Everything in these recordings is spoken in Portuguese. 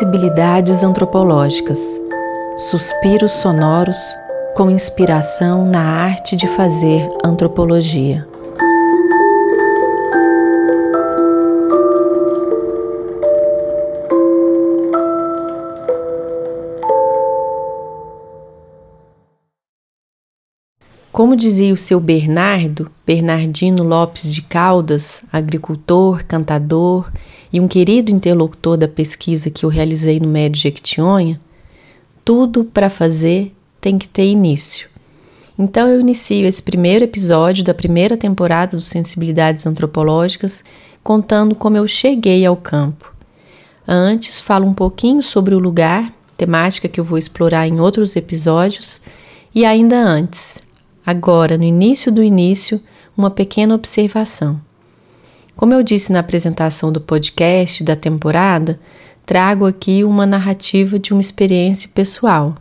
Sensibilidades antropológicas. Suspiros sonoros com inspiração na arte de fazer antropologia. Como dizia o seu Bernardo, Bernardino Lopes de Caldas, agricultor, cantador e um querido interlocutor da pesquisa que eu realizei no Médio Jequitinhonha, tudo para fazer tem que ter início. Então eu inicio esse primeiro episódio da primeira temporada do Sensibilidades Antropológicas contando como eu cheguei ao campo. Antes, falo um pouquinho sobre o lugar, temática que eu vou explorar em outros episódios, e ainda antes, Agora, no início do início, uma pequena observação. Como eu disse na apresentação do podcast da temporada, trago aqui uma narrativa de uma experiência pessoal.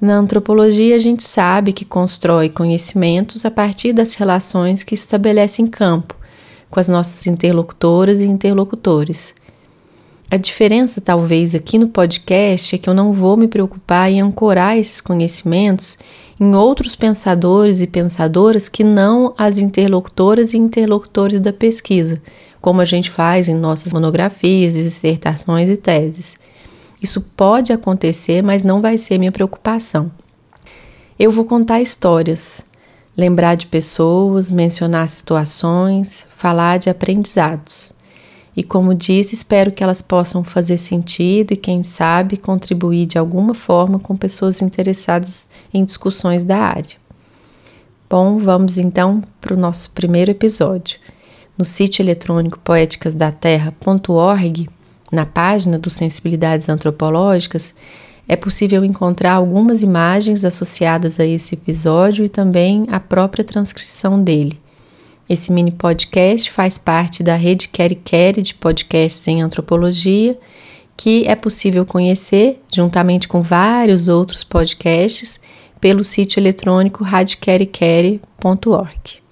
Na antropologia, a gente sabe que constrói conhecimentos a partir das relações que estabelece em campo, com as nossas interlocutoras e interlocutores. A diferença, talvez, aqui no podcast é que eu não vou me preocupar em ancorar esses conhecimentos em outros pensadores e pensadoras que não as interlocutoras e interlocutores da pesquisa, como a gente faz em nossas monografias, dissertações e teses. Isso pode acontecer, mas não vai ser minha preocupação. Eu vou contar histórias, lembrar de pessoas, mencionar situações, falar de aprendizados. E como disse, espero que elas possam fazer sentido e, quem sabe, contribuir de alguma forma com pessoas interessadas em discussões da área. Bom, vamos então para o nosso primeiro episódio. No sítio eletrônico poéticasdaterra.org, na página do Sensibilidades Antropológicas, é possível encontrar algumas imagens associadas a esse episódio e também a própria transcrição dele. Esse mini podcast faz parte da rede Quere Quere de podcasts em antropologia, que é possível conhecer, juntamente com vários outros podcasts, pelo sítio eletrônico radquerequere.org.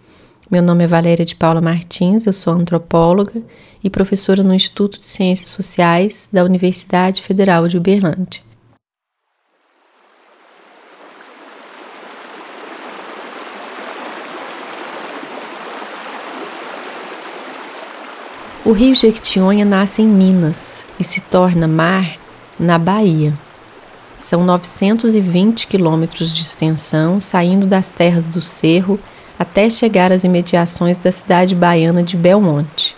Meu nome é Valéria de Paula Martins, eu sou antropóloga e professora no Instituto de Ciências Sociais da Universidade Federal de Uberlândia. O rio Jequitinhonha nasce em Minas e se torna mar na Bahia. São 920 quilômetros de extensão, saindo das terras do Cerro até chegar às imediações da cidade baiana de Belmonte.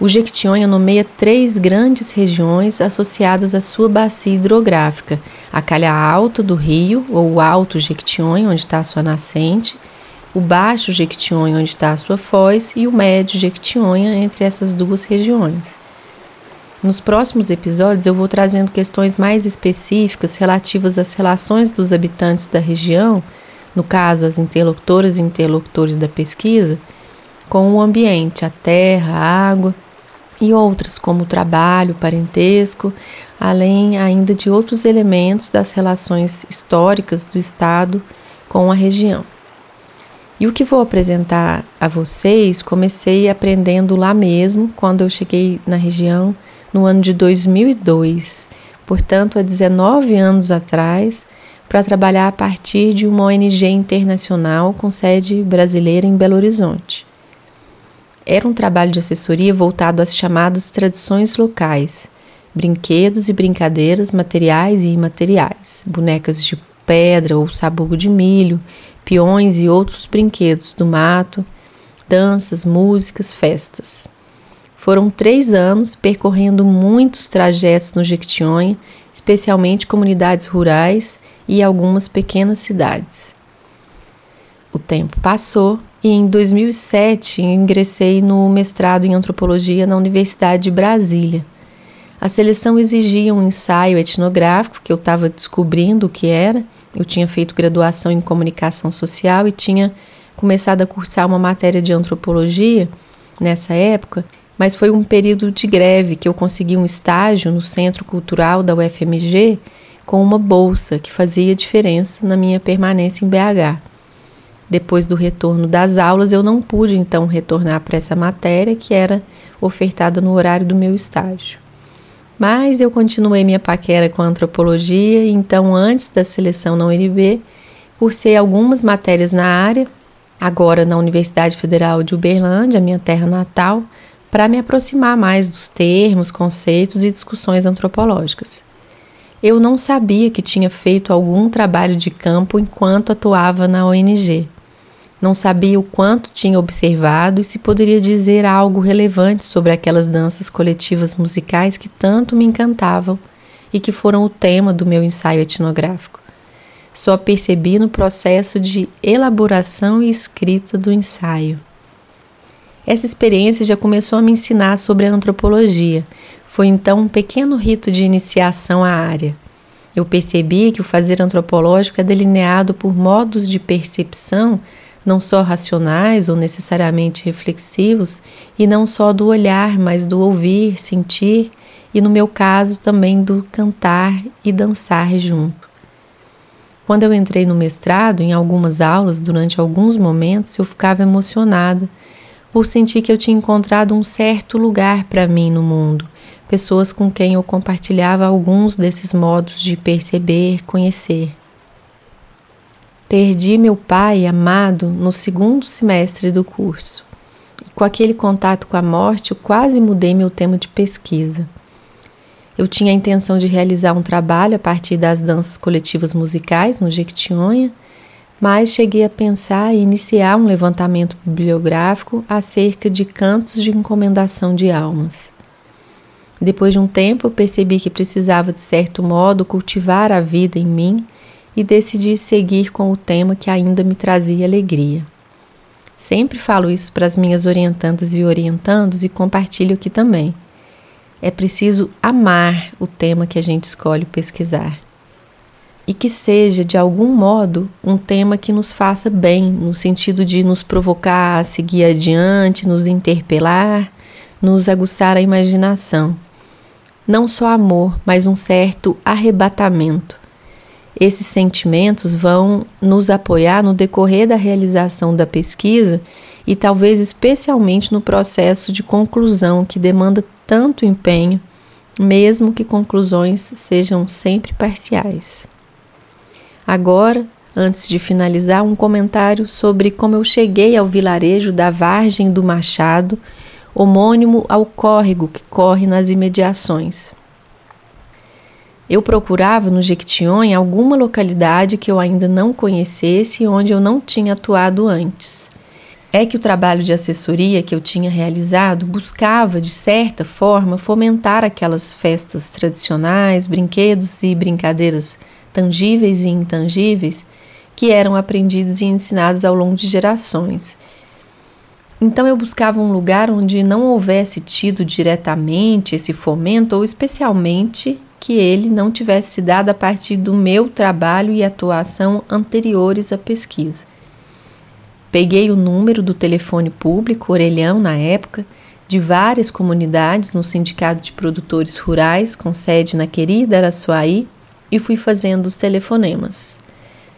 O Jequitinhonha nomeia três grandes regiões associadas à sua bacia hidrográfica: a calha alta do rio, ou Alto Jequitinhonha, onde está a sua nascente, o Baixo Jequitinhonha, onde está a sua foz, e o Médio Jequitinhonha, entre essas duas regiões. Nos próximos episódios eu vou trazendo questões mais específicas relativas às relações dos habitantes da região, no caso as interlocutoras e interlocutores da pesquisa, com o ambiente, a terra, a água e outras como o trabalho, o parentesco, além ainda de outros elementos das relações históricas do Estado com a região. E o que vou apresentar a vocês, comecei aprendendo lá mesmo, quando eu cheguei na região no ano de 2002, portanto, há 19 anos atrás, para trabalhar a partir de uma ONG internacional com sede brasileira em Belo Horizonte. Era um trabalho de assessoria voltado às chamadas tradições locais, brinquedos e brincadeiras materiais e imateriais, bonecas de pedra ou sabugo de milho, peões e outros brinquedos do mato, danças, músicas, festas. Foram três anos percorrendo muitos trajetos no Jequitinhonha, especialmente comunidades rurais e algumas pequenas cidades. O tempo passou e em 2007 ingressei no mestrado em antropologia na Universidade de Brasília. A seleção exigia um ensaio etnográfico que eu estava descobrindo o que era eu tinha feito graduação em comunicação social e tinha começado a cursar uma matéria de antropologia nessa época, mas foi um período de greve que eu consegui um estágio no Centro Cultural da UFMG com uma bolsa que fazia diferença na minha permanência em BH. Depois do retorno das aulas, eu não pude então retornar para essa matéria que era ofertada no horário do meu estágio. Mas eu continuei minha paquera com a antropologia, então, antes da seleção na UNB, cursei algumas matérias na área, agora na Universidade Federal de Uberlândia, minha terra natal, para me aproximar mais dos termos, conceitos e discussões antropológicas. Eu não sabia que tinha feito algum trabalho de campo enquanto atuava na ONG. Não sabia o quanto tinha observado e se poderia dizer algo relevante sobre aquelas danças coletivas musicais que tanto me encantavam e que foram o tema do meu ensaio etnográfico. Só percebi no processo de elaboração e escrita do ensaio. Essa experiência já começou a me ensinar sobre a antropologia. Foi então um pequeno rito de iniciação à área. Eu percebi que o fazer antropológico é delineado por modos de percepção não só racionais ou necessariamente reflexivos, e não só do olhar, mas do ouvir, sentir e, no meu caso, também do cantar e dançar junto. Quando eu entrei no mestrado, em algumas aulas, durante alguns momentos, eu ficava emocionada por sentir que eu tinha encontrado um certo lugar para mim no mundo, pessoas com quem eu compartilhava alguns desses modos de perceber, conhecer. Perdi meu pai amado no segundo semestre do curso. E com aquele contato com a morte, eu quase mudei meu tema de pesquisa. Eu tinha a intenção de realizar um trabalho a partir das danças coletivas musicais no Jequitinhonha, mas cheguei a pensar em iniciar um levantamento bibliográfico acerca de cantos de encomendação de almas. Depois de um tempo, percebi que precisava, de certo modo, cultivar a vida em mim e decidi seguir com o tema que ainda me trazia alegria. Sempre falo isso para as minhas orientandas e orientandos e compartilho aqui também. É preciso amar o tema que a gente escolhe pesquisar. E que seja, de algum modo, um tema que nos faça bem, no sentido de nos provocar a seguir adiante, nos interpelar, nos aguçar a imaginação. Não só amor, mas um certo arrebatamento esses sentimentos vão nos apoiar no decorrer da realização da pesquisa e talvez especialmente no processo de conclusão que demanda tanto empenho, mesmo que conclusões sejam sempre parciais. Agora, antes de finalizar, um comentário sobre como eu cheguei ao vilarejo da Vargem do Machado, homônimo ao córrego que corre nas imediações. Eu procurava no Jequitinhonha alguma localidade que eu ainda não conhecesse e onde eu não tinha atuado antes. É que o trabalho de assessoria que eu tinha realizado buscava, de certa forma, fomentar aquelas festas tradicionais, brinquedos e brincadeiras tangíveis e intangíveis que eram aprendidos e ensinados ao longo de gerações. Então eu buscava um lugar onde não houvesse tido diretamente esse fomento ou especialmente que ele não tivesse se dado a partir do meu trabalho e atuação anteriores à pesquisa. Peguei o número do telefone público, orelhão na época, de várias comunidades no Sindicato de Produtores Rurais, com sede na querida Araçuaí, e fui fazendo os telefonemas.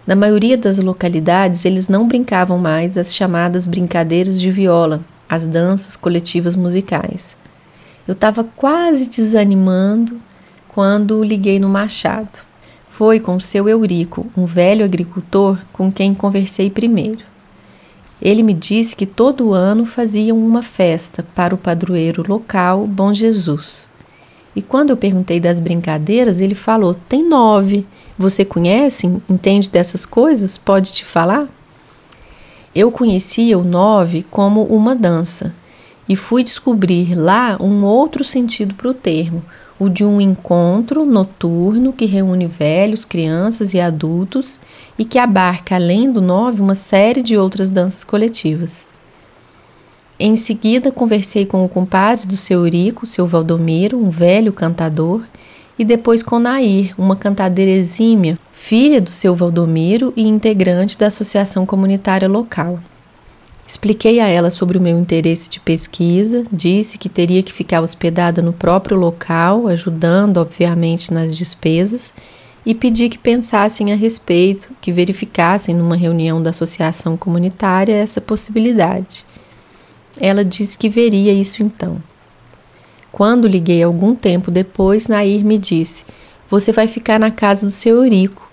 Na maioria das localidades, eles não brincavam mais as chamadas brincadeiras de viola, as danças coletivas musicais. Eu estava quase desanimando quando liguei no Machado. Foi com seu Eurico, um velho agricultor com quem conversei primeiro. Ele me disse que todo ano faziam uma festa para o padroeiro local Bom Jesus. E quando eu perguntei das brincadeiras, ele falou: tem nove. Você conhece? Entende dessas coisas? Pode te falar? Eu conhecia o nove como uma dança e fui descobrir lá um outro sentido para o termo, o de um encontro noturno que reúne velhos, crianças e adultos e que abarca, além do nove, uma série de outras danças coletivas. Em seguida, conversei com o compadre do seu Eurico, seu Valdomiro, um velho cantador, e depois com Nair, uma cantadeira exímia, filha do seu Valdomiro e integrante da associação comunitária local. Expliquei a ela sobre o meu interesse de pesquisa, disse que teria que ficar hospedada no próprio local, ajudando, obviamente, nas despesas, e pedi que pensassem a respeito, que verificassem numa reunião da associação comunitária essa possibilidade. Ela disse que veria isso então. Quando liguei algum tempo depois, Nair me disse: Você vai ficar na casa do seu Eurico.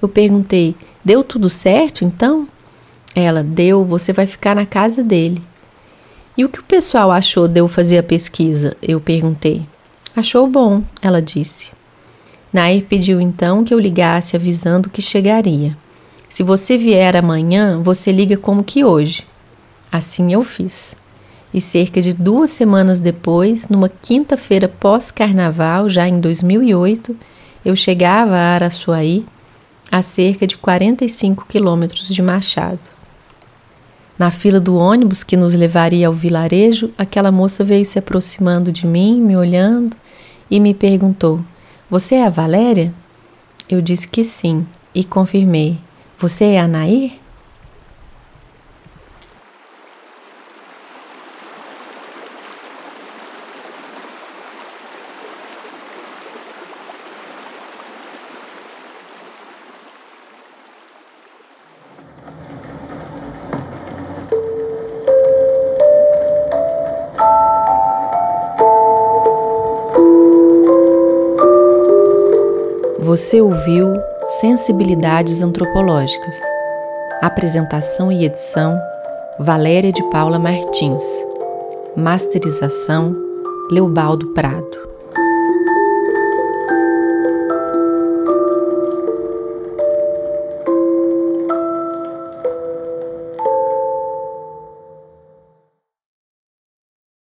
Eu perguntei: Deu tudo certo então? Ela: Deu, você vai ficar na casa dele. E o que o pessoal achou de eu fazer a pesquisa? Eu perguntei. Achou bom, ela disse. Nair pediu então que eu ligasse avisando que chegaria. Se você vier amanhã, você liga como que hoje. Assim eu fiz. E cerca de duas semanas depois, numa quinta-feira pós-carnaval, já em 2008, eu chegava a Araçuaí, a cerca de 45 quilômetros de Machado. Na fila do ônibus que nos levaria ao vilarejo, aquela moça veio se aproximando de mim, me olhando e me perguntou: Você é a Valéria? Eu disse que sim e confirmei: Você é a Nair? Você ouviu Sensibilidades Antropológicas. Apresentação e edição: Valéria de Paula Martins. Masterização: Leobaldo Prado.